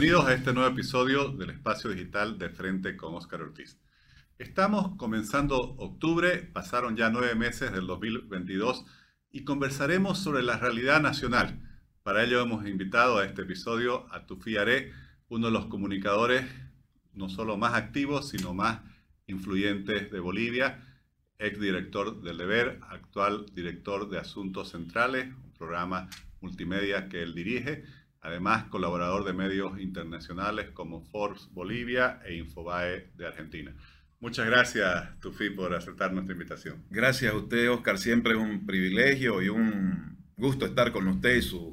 Bienvenidos a este nuevo episodio del Espacio Digital de Frente con Óscar Ortiz. Estamos comenzando octubre, pasaron ya nueve meses del 2022 y conversaremos sobre la realidad nacional. Para ello hemos invitado a este episodio a Tufi Are, uno de los comunicadores no solo más activos, sino más influyentes de Bolivia, ex director del Deber, actual director de Asuntos Centrales, un programa multimedia que él dirige, además colaborador de medios internacionales como Forbes Bolivia e Infobae de Argentina. Muchas gracias, Tufi, por aceptar nuestra invitación. Gracias a usted, Oscar. Siempre es un privilegio y un gusto estar con usted y su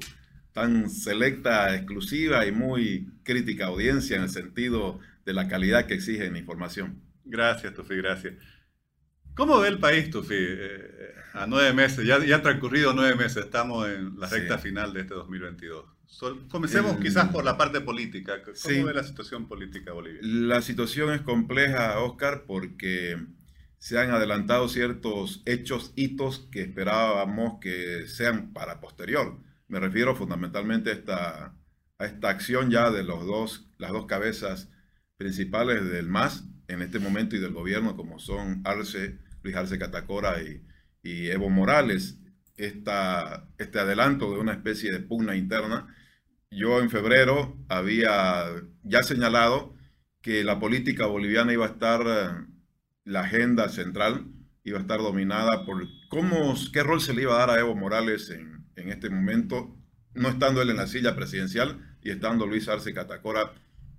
tan selecta, exclusiva y muy crítica audiencia en el sentido de la calidad que exige en información. Gracias, Tufi, gracias. ¿Cómo ve el país, Tufi? Eh, a nueve meses, ya, ya han transcurrido nueve meses, estamos en la recta final de este 2022. Comencemos quizás por la parte política. ¿Cómo ve la situación política boliviana? La situación es compleja, Oscar, porque se han adelantado ciertos hechos, hitos que esperábamos que sean para posterior. Me refiero fundamentalmente a esta, a esta acción ya de los dos, las dos cabezas principales del MAS en este momento y del gobierno, como son Arce, Luis Arce Catacora y, Evo Morales, esta, este adelanto de una especie de pugna interna. Yo en febrero había ya señalado que la política boliviana iba a estar, eh, la agenda central iba a estar dominada por cómo, qué rol se le iba a dar a Evo Morales en, en este momento, no estando él en la silla presidencial y estando Luis Arce Catacora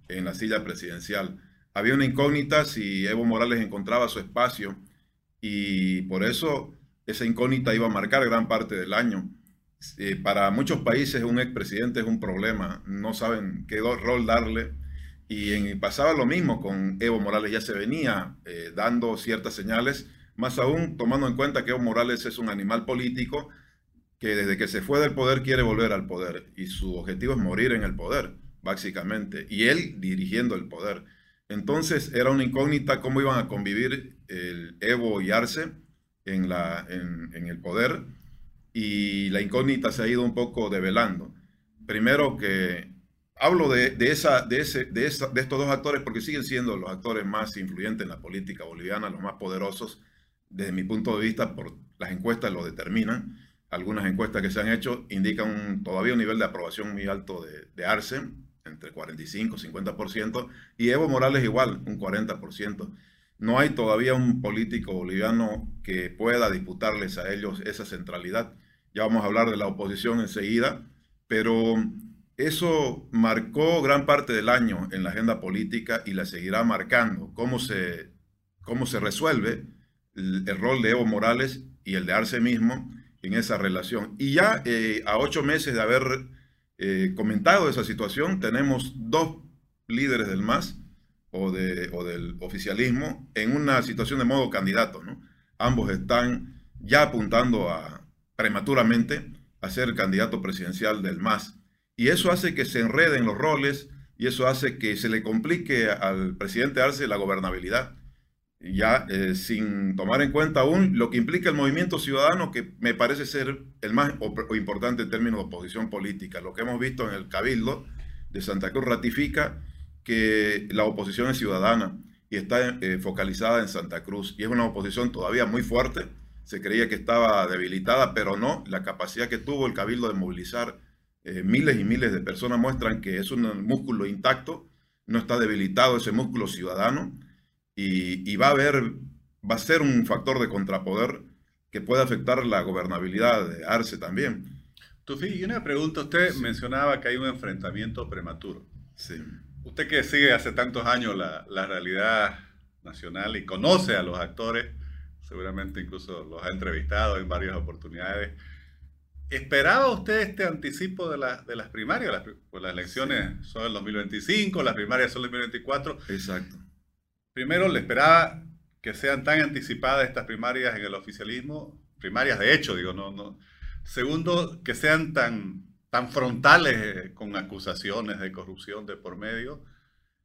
en la silla presidencial. Había una incógnita si Evo Morales encontraba su espacio y por eso esa incógnita iba a marcar gran parte del año. Para muchos países un expresidente es un problema, no saben qué rol darle. Y en, pasaba lo mismo con Evo Morales, ya se venía eh, dando ciertas señales, más aún tomando en cuenta que Evo Morales es un animal político que desde que se fue del poder quiere volver al poder y su objetivo es morir en el poder básicamente, y él dirigiendo el poder. Entonces era una incógnita cómo iban a convivir el Evo y Arce en, la, en, el poder, y la incógnita se ha ido un poco develando. Primero que hablo de, esa, de, ese, de, de estos dos actores porque siguen siendo los actores más influyentes en la política boliviana, los más poderosos, desde mi punto de vista, por las encuestas lo determinan. Algunas encuestas que se han hecho indican todavía un nivel de aprobación muy alto de, de Arce, entre 45 y 50%, y Evo Morales igual, un 40%. No hay todavía un político boliviano que pueda disputarles a ellos esa centralidad. Ya vamos a hablar de la oposición enseguida, pero eso marcó gran parte del año en la agenda política y la seguirá marcando. Cómo se, cómo se resuelve el, rol de Evo Morales y el de Arce mismo en esa relación. Y ya eh, a ocho meses de haber eh, comentado esa situación, tenemos dos líderes del MAS o, de, o del oficialismo en una situación de modo candidato. ¿no? Ambos están ya apuntando a prematuramente a ser candidato presidencial del MAS. Y eso hace que se enreden los roles y eso hace que se le complique al presidente Arce la gobernabilidad ya eh, sin tomar en cuenta aún lo que implica el movimiento ciudadano, que me parece ser el más importante en términos de oposición política. Lo que hemos visto en el Cabildo de Santa Cruz ratifica que la oposición es ciudadana y está eh, focalizada en Santa Cruz. Y es una oposición todavía muy fuerte. Se creía que estaba debilitada, pero no. La capacidad que tuvo el Cabildo de movilizar eh, miles y miles de personas muestran que es un músculo intacto, no está debilitado ese músculo ciudadano y, va a haber, va a ser un factor de contrapoder que puede afectar la gobernabilidad de Arce también. Tufi, y una pregunta, usted mencionaba que hay un enfrentamiento prematuro. Sí. Usted que sigue hace tantos años la, la realidad nacional y conoce a los actores, seguramente incluso los ha entrevistado en varias oportunidades. ¿Esperaba usted este anticipo de, la, de las primarias? Las, pues las elecciones son el 2025, las primarias son el 2024. Exacto. Primero, le esperaba que sean tan anticipadas estas primarias en el oficialismo, primarias de hecho, digo, no, no. Segundo, que sean tan, tan frontales eh, con acusaciones de corrupción de por medio.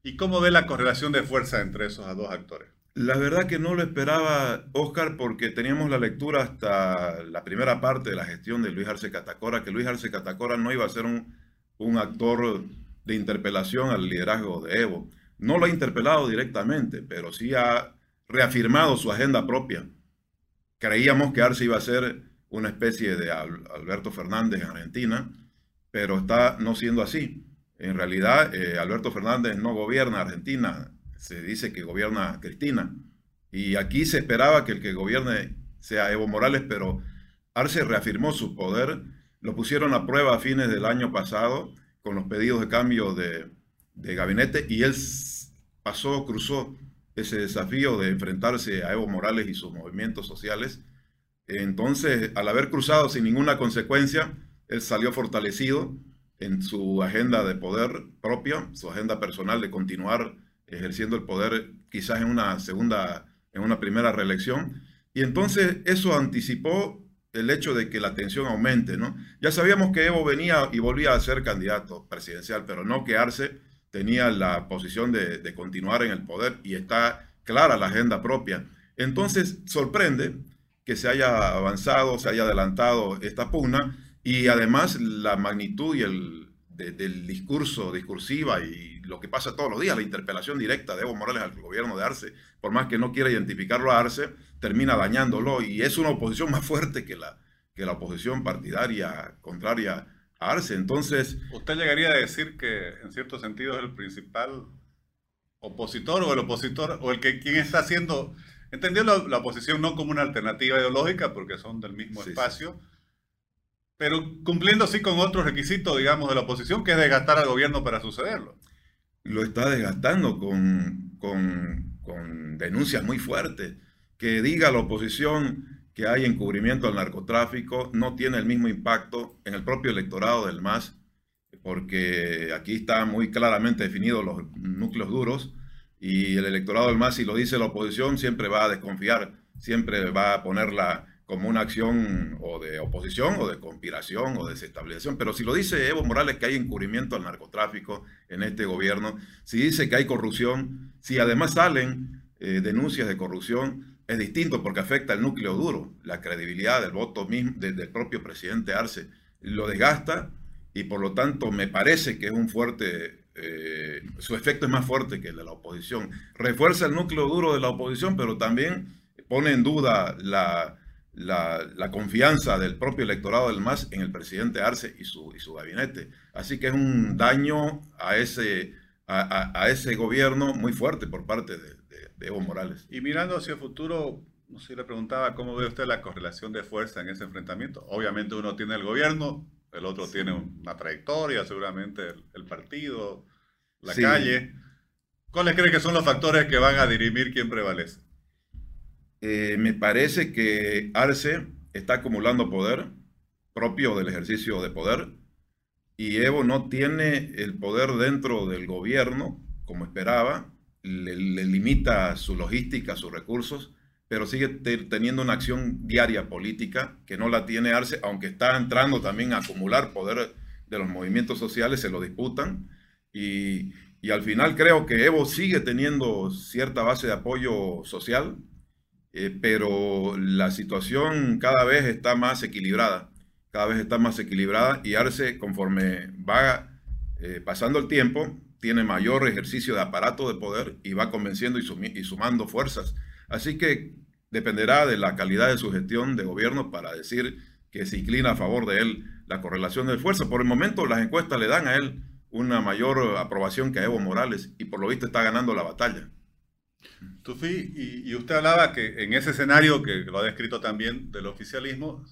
¿Y cómo ve la correlación de fuerza entre esos dos actores? La verdad que no lo esperaba, Oscar, porque teníamos la lectura hasta la primera parte de la gestión de Luis Arce Catacora, que Luis Arce Catacora no iba a ser un, un actor de interpelación al liderazgo de Evo. No lo ha interpelado directamente, pero sí ha reafirmado su agenda propia. Creíamos que Arce iba a ser una especie de Alberto Fernández en Argentina, pero está no siendo así. En realidad, eh, Alberto Fernández no gobierna Argentina, se dice que gobierna Cristina. Y aquí se esperaba que el que gobierne sea Evo Morales, pero Arce reafirmó su poder, lo pusieron a prueba a fines del año pasado con los pedidos de cambio de, de gabinete y él pasó, cruzó ese desafío de enfrentarse a Evo Morales y sus movimientos sociales. Entonces, al haber cruzado sin ninguna consecuencia, él salió fortalecido en su agenda de poder propia, su agenda personal de continuar ejerciendo el poder quizás en una segunda, en una primera reelección. Y entonces eso anticipó el hecho de que la tensión aumente, ¿no? Ya sabíamos que Evo venía y volvía a ser candidato presidencial, pero no que Arce tenía la posición de, de continuar en el poder y está clara la agenda propia. Entonces sorprende que se haya avanzado, se haya adelantado esta pugna y además la magnitud y el del discurso, discursiva y lo que pasa todos los días, la interpelación directa de Evo Morales al gobierno de Arce, por más que no quiera identificarlo a Arce, termina dañándolo y es una oposición más fuerte que la, que la oposición partidaria contraria a Arce. Entonces... ¿Usted llegaría a decir que en cierto sentido es el principal opositor o el opositor o el que quien está haciendo... Entendió la, oposición no como una alternativa ideológica porque son del mismo espacio, pero cumpliendo sí con otros requisitos, digamos, de la oposición, que es desgastar al gobierno para sucederlo. Lo está desgastando con, con, con denuncias muy fuertes. Que diga la oposición que hay encubrimiento al narcotráfico no tiene el mismo impacto en el propio electorado del MAS, porque aquí están muy claramente definidos los núcleos duros y el electorado del MAS, si lo dice la oposición, siempre va a desconfiar, siempre va a ponerla como una acción o de oposición o de conspiración o de desestabilización. Pero si lo dice Evo Morales que hay encubrimiento al narcotráfico en este gobierno, si dice que hay corrupción, si además salen eh, denuncias de corrupción, es distinto porque afecta al núcleo duro, la credibilidad del voto mismo del propio presidente Arce. Lo desgasta y por lo tanto me parece que es un fuerte, eh, su efecto es más fuerte que el de la oposición. Refuerza el núcleo duro de la oposición, pero también pone en duda la la, confianza del propio electorado del MAS en el presidente Arce y su, y su gabinete. Así que es un daño a ese, a, ese gobierno muy fuerte por parte de, Evo Morales. Y mirando hacia el futuro, no sé, le preguntaba cómo ve usted la correlación de fuerza en ese enfrentamiento. Obviamente uno tiene el gobierno, el otro tiene una trayectoria, seguramente el, partido, la calle. ¿Cuáles cree que son los factores que van a dirimir quién prevalece? Eh, me parece que Arce está acumulando poder propio del ejercicio de poder y Evo no tiene el poder dentro del gobierno como esperaba, le, limita su logística, sus recursos, pero sigue teniendo una acción diaria política que no la tiene Arce, aunque está entrando también a acumular poder de los movimientos sociales, se lo disputan. Y, y al final creo que Evo sigue teniendo cierta base de apoyo social, eh, pero la situación cada vez está más equilibrada, cada vez está más equilibrada y Arce, conforme va eh, pasando el tiempo, tiene mayor ejercicio de aparato de poder y va convenciendo y, sumando fuerzas. Así que dependerá de la calidad de su gestión de gobierno para decir que se inclina a favor de él la correlación de fuerza. Por el momento las encuestas le dan a él una mayor aprobación que a Evo Morales y por lo visto está ganando la batalla. Tufi, y, usted hablaba que en ese escenario que lo ha descrito también del oficialismo,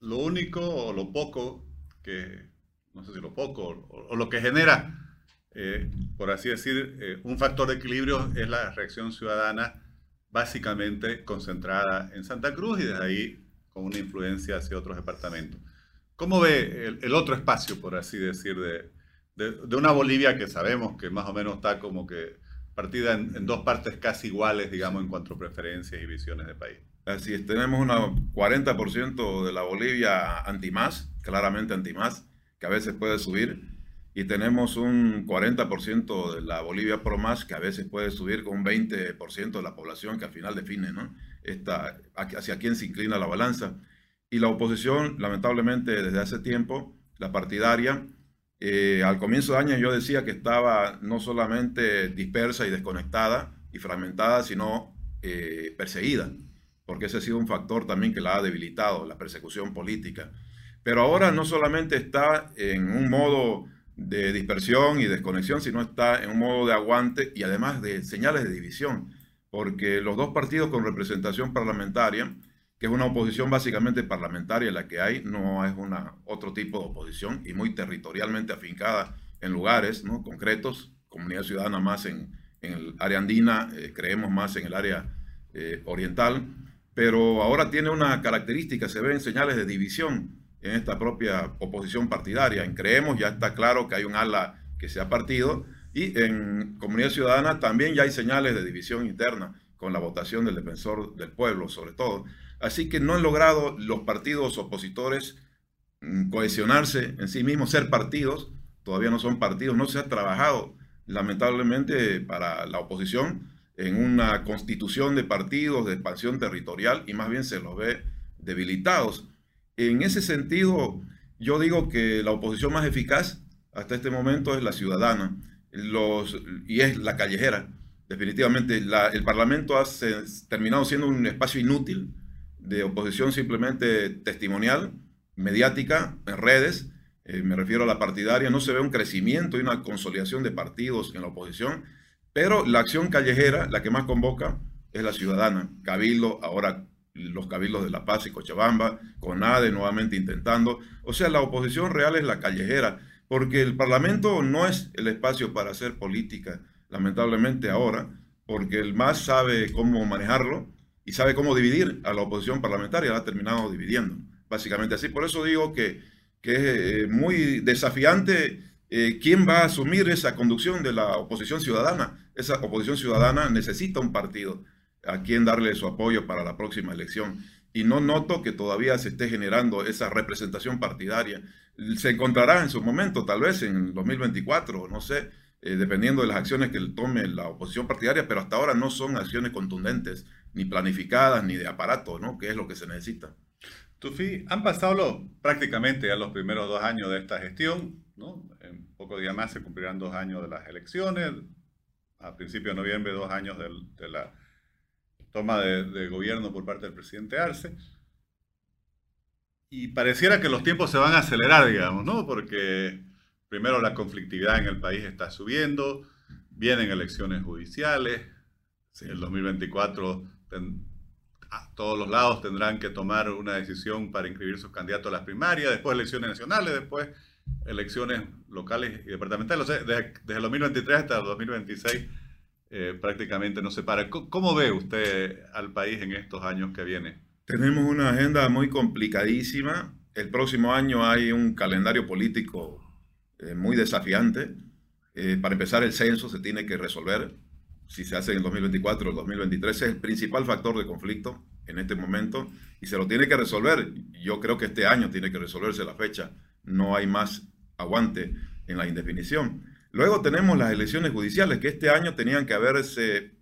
lo único o lo poco que, no sé si lo poco o, lo que genera, eh, por así decir, eh, un factor de equilibrio es la reacción ciudadana básicamente concentrada en Santa Cruz y desde ahí con una influencia hacia otros departamentos. ¿Cómo ve el, otro espacio, por así decir, de, de una Bolivia que sabemos que más o menos está como que partida en, dos partes casi iguales, digamos, en cuanto a preferencias y visiones de país. Así es, tenemos un 40% de la Bolivia anti-más, claramente anti-más, que a veces puede subir, y tenemos un 40% de la Bolivia pro-más, que a veces puede subir con un 20% de la población que al final define ¿no? Esta, hacia quién se inclina la balanza. Y la oposición, lamentablemente, desde hace tiempo, la partidaria, Eh, al comienzo de año yo decía que estaba no solamente dispersa y desconectada y fragmentada, sino eh, perseguida, porque ese ha sido un factor también que la ha debilitado, la persecución política. Pero ahora no solamente está en un modo de dispersión y desconexión, sino está en un modo de aguante y además de señales de división, porque los dos partidos con representación parlamentaria, que es una oposición básicamente parlamentaria la que hay, no es una, otro tipo de oposición y muy territorialmente afincada en lugares ¿no? concretos, comunidad ciudadana más en, en el área andina, eh, creemos más en el área eh, oriental, pero ahora tiene una característica, se ven señales de división en esta propia oposición partidaria. En Creemos ya está claro que hay un ala que se ha partido y en Comunidad Ciudadana también ya hay señales de división interna con la votación del defensor del pueblo sobre todo. Así que no han logrado los partidos opositores mm, cohesionarse en sí mismos, ser partidos, todavía no son partidos, no se ha trabajado lamentablemente para la oposición en una constitución de partidos de expansión territorial y más bien se los ve debilitados. En ese sentido, yo digo que la oposición más eficaz hasta este momento es la ciudadana los, y es la callejera. Definitivamente, el Parlamento ha terminado siendo un espacio inútil de oposición simplemente testimonial, mediática, en redes, eh, me refiero a la partidaria, no se ve un crecimiento y una consolidación de partidos en la oposición, pero la acción callejera, la que más convoca, es la ciudadana. Cabildo, ahora los cabildos de La Paz y Cochabamba, CONADE nuevamente intentando. O sea, la oposición real es la callejera, porque el Parlamento no es el espacio para hacer política, lamentablemente ahora, porque el MAS sabe cómo manejarlo y sabe cómo dividir a la oposición parlamentaria, la ha terminado dividiendo, básicamente así. Por eso digo que, que es eh, muy desafiante eh, quién va a asumir esa conducción de la oposición ciudadana. Esa oposición ciudadana necesita un partido a quien darle su apoyo para la próxima elección. Y no noto que todavía se esté generando esa representación partidaria. Se encontrará en su momento, tal vez en 2024, no sé, eh, dependiendo de las acciones que tome la oposición partidaria, pero hasta ahora no son acciones contundentes, ni planificadas, ni de aparato, ¿no? Que es lo que se necesita. Tufi, han pasado prácticamente ya los primeros dos años de esta gestión, ¿no? En pocos días más se cumplirán dos años de las elecciones, a principios de noviembre dos años de la toma de, gobierno por parte del presidente Arce. Y pareciera que los tiempos se van a acelerar, digamos, ¿no? Porque primero la conflictividad en el país está subiendo, vienen elecciones judiciales, en el 2024 todos los lados tendrán que tomar una decisión para inscribir sus candidatos a las primarias, después elecciones nacionales, después elecciones locales y departamentales. O sea, desde, el 2023 hasta el 2026 eh, prácticamente no se para. ¿Cómo, ve usted al país en estos años que vienen? Tenemos una agenda muy complicadísima. El próximo año hay un calendario político eh, muy desafiante. Eh, para empezar, el censo se tiene que resolver. Si se hace en el 2024 o el 2023, es el principal factor de conflicto en este momento y se lo tiene que resolver. Yo creo que este año tiene que resolverse la fecha. No hay más aguante en la indefinición. Luego tenemos las elecciones judiciales que este año tenían que haberse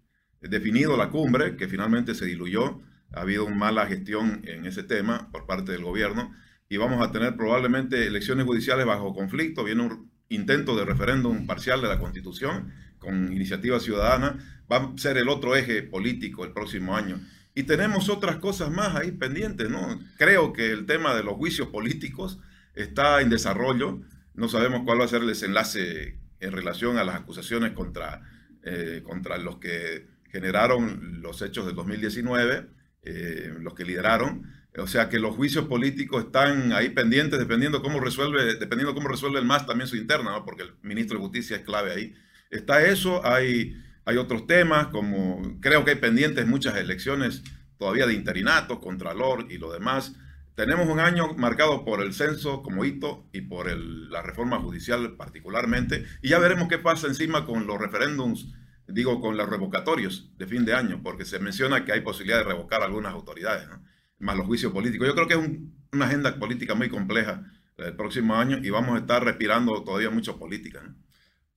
definido la cumbre, que finalmente se diluyó. Ha habido una mala gestión en ese tema por parte del gobierno y vamos a tener probablemente elecciones judiciales bajo conflicto. Viene un intento de referéndum parcial de la Constitución con iniciativa ciudadana. Va a ser el otro eje político el próximo año. Y tenemos otras cosas más ahí pendientes, ¿no? Creo que el tema de los juicios políticos está en desarrollo. No sabemos cuál va a ser el desenlace en relación a las acusaciones contra, eh, contra los que generaron los hechos del 2019, eh, los que lideraron. O sea que los juicios políticos están ahí pendientes dependiendo cómo resuelve, dependiendo cómo resuelve el MAS también su interna, porque el ministro de Justicia es clave ahí. Está eso, hay, hay otros temas, como creo que hay pendientes muchas elecciones todavía de interinato, contralor y lo demás. Tenemos un año marcado por el censo como hito y por la reforma judicial particularmente, y ya veremos qué pasa encima con los referéndums, digo, con los revocatorios de fin de año, porque se menciona que hay posibilidad de revocar algunas autoridades, más los juicios políticos. Yo creo que es una agenda política muy compleja el próximo año y vamos a estar respirando todavía mucho política.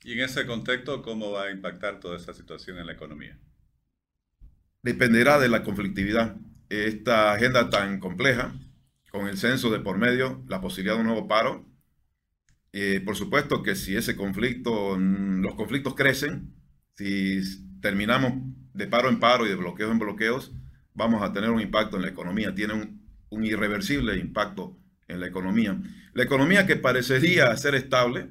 Y en ese contexto, ¿cómo va a impactar toda esa situación en la economía? Dependerá de la conflictividad. Esta agenda tan compleja con el censo de por medio, la posibilidad de un nuevo paro, Eh, por supuesto que si ese conflicto, mm, los conflictos crecen, si terminamos de paro en paro y de bloqueos en bloqueos, vamos a tener un impacto en la economía. Tiene un, irreversible impacto en la economía. La economía que parecería ser estable,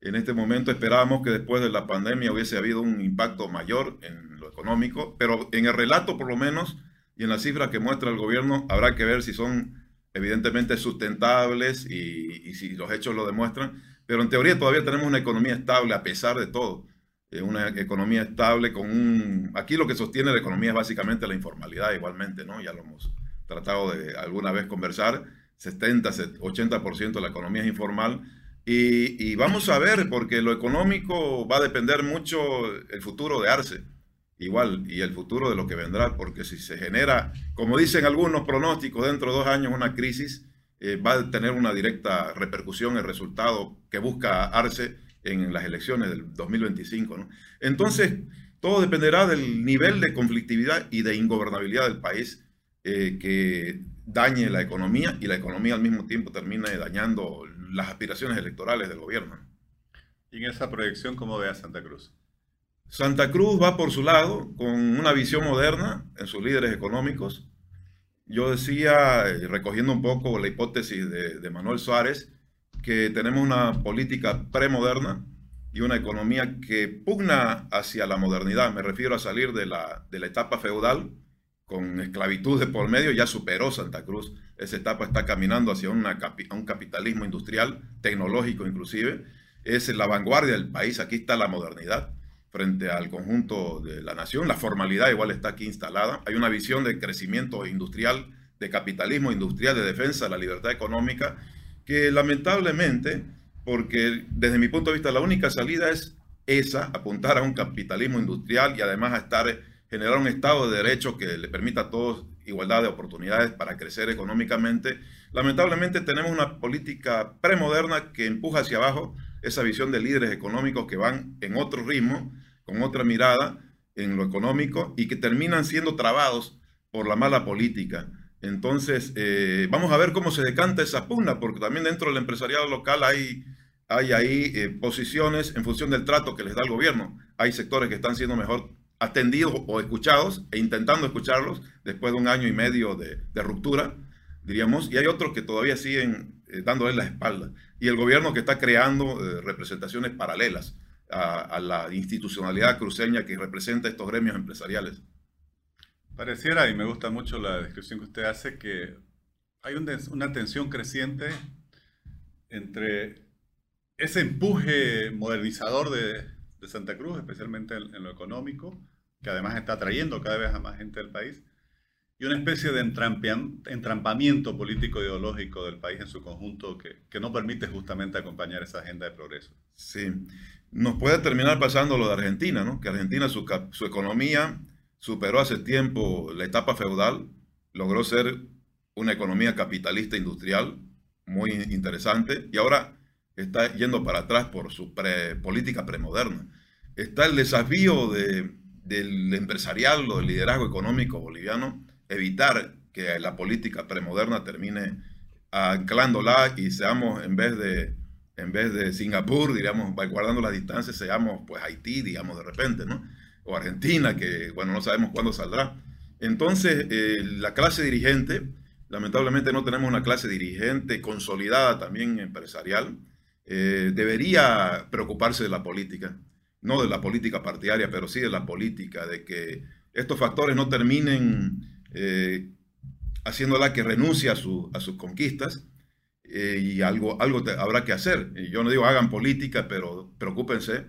en este momento esperábamos que después de la pandemia hubiese habido un impacto mayor en lo económico, pero en el relato por lo menos y en las cifras que muestra el gobierno habrá que ver si son evidentemente sustentables y, si los hechos lo demuestran, pero en teoría todavía tenemos una economía estable a pesar de todo. Eh, una economía estable con un... Aquí lo que sostiene la economía es básicamente la informalidad igualmente, ¿no? Ya lo hemos tratado de alguna vez conversar. 70, 80% de la economía es informal. Y, y, vamos a ver, porque lo económico va a depender mucho el futuro de Arce igual y el futuro de lo que vendrá, porque si se genera, como dicen algunos pronósticos, dentro de dos años una crisis, eh, va a tener una directa repercusión el resultado que busca Arce en las elecciones del 2025. ¿no? Entonces, todo dependerá del nivel de conflictividad y de ingobernabilidad del país eh, que dañe la economía y la economía al mismo tiempo termine dañando las aspiraciones electorales del gobierno. ¿Y en esa proyección cómo ve a Santa Cruz? Santa Cruz va por su lado con una visión moderna en sus líderes económicos. Yo decía, eh, recogiendo un poco la hipótesis de, Manuel Suárez, que tenemos una política premoderna y una economía que pugna hacia la modernidad. Me refiero a salir de la, de la etapa feudal con esclavitud de por medio, ya superó Santa Cruz. Esa etapa está caminando hacia una, un capitalismo industrial, tecnológico inclusive. Es la vanguardia del país, aquí está la modernidad frente al conjunto de la nación. La formalidad igual está aquí instalada. Hay una visión de crecimiento industrial, de capitalismo industrial, de defensa de la libertad económica, que lamentablemente, porque desde mi punto de vista la única salida es esa, apuntar a un capitalismo industrial y además a estar, generar un Estado de Derecho que le permita a todos igualdad de oportunidades para crecer económicamente. Lamentablemente tenemos una política premoderna que empuja hacia abajo esa visión de líderes económicos que van en otro ritmo, con otra mirada en lo económico y que terminan siendo trabados por la mala política. Entonces, eh, vamos a ver cómo se decanta esa pugna, porque también dentro del empresariado local hay, hay ahí eh, posiciones en función del trato que les da el gobierno. Hay sectores que están siendo mejor atendidos o escuchados e intentando escucharlos después de un año y medio de, ruptura, diríamos, y hay otros que todavía siguen eh, dándole la espalda. Y el gobierno que está creando eh, representaciones paralelas a, la institucionalidad cruceña que representa estos gremios empresariales. Pareciera, y me gusta mucho la descripción que usted hace, que hay una tensión creciente entre ese empuje modernizador de, Santa Cruz, especialmente en, lo económico, que además está atrayendo cada vez a más gente del país, y una especie de entrampamiento político ideológico del país en su conjunto que, que, no permite justamente acompañar esa agenda de progreso. Sí, nos puede terminar pasando lo de Argentina, ¿no? Que Argentina, su economía superó hace tiempo la etapa feudal, logró ser una economía capitalista industrial muy interesante y ahora está yendo para atrás por su política premoderna. Está el desafío de, del empresarial o del liderazgo económico boliviano evitar que la política premoderna termine anclándola y seamos, en vez de, en vez de Singapur, diríamos, guardando las distancias, seamos pues Haití, digamos, de repente, ¿no? O Argentina, que, bueno, no sabemos cuándo saldrá. Entonces, eh, la clase dirigente, lamentablemente no tenemos una clase dirigente consolidada también empresarial, eh, debería preocuparse de la política, no de la política partidaria, pero sí de la política, de que estos factores no terminen eh, haciéndola que renuncie a, su, a sus conquistas eh, y algo, algo habrá que hacer. Y yo no digo hagan política, pero preocúpense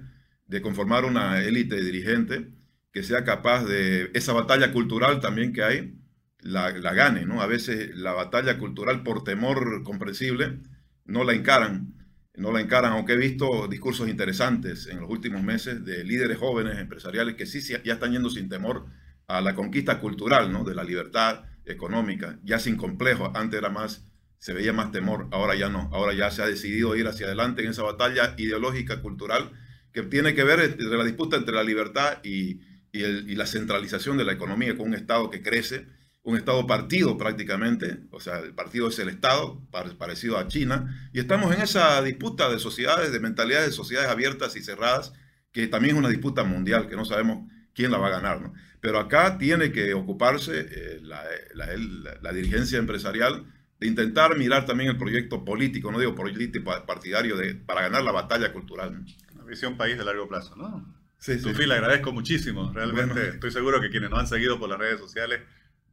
de conformar una élite dirigente que sea capaz de esa batalla cultural también que hay, la, la, gane, ¿no? A veces la batalla cultural por temor comprensible no la encaran, no la encaran, aunque he visto discursos interesantes en los últimos meses de líderes jóvenes empresariales que sí ya están yendo sin temor a la conquista cultural, ¿no? De la libertad económica, ya sin complejo. Antes era más, se veía más temor, ahora ya no. Ahora ya se ha decidido ir hacia adelante en esa batalla ideológica, cultural, que tiene que ver entre la disputa entre la libertad y, la centralización de la economía con un Estado que crece un Estado partido prácticamente, o sea, el partido es el Estado, parecido a China, y estamos en esa disputa de sociedades, de mentalidades de sociedades abiertas y cerradas, que también es una disputa mundial, que no sabemos quién la va a ganar. ¿no? Pero acá tiene que ocuparse eh, la, la, dirigencia empresarial de intentar mirar también el proyecto político, no digo político partidario, de, para ganar la batalla cultural. Visión país de largo plazo, ¿no? Sí, sí. le agradezco muchísimo. Realmente estoy seguro que quienes nos han seguido por las redes sociales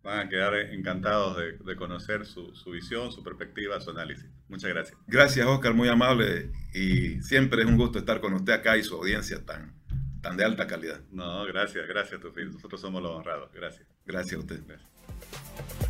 van a quedar encantados de, conocer su, su, visión, su perspectiva, su análisis. Muchas gracias. Gracias, Oscar, muy amable. Y siempre es un gusto estar con usted acá y su audiencia tan, tan de alta calidad. No, gracias, gracias, Nosotros somos los honrados. Gracias. Gracias a usted. Gracias.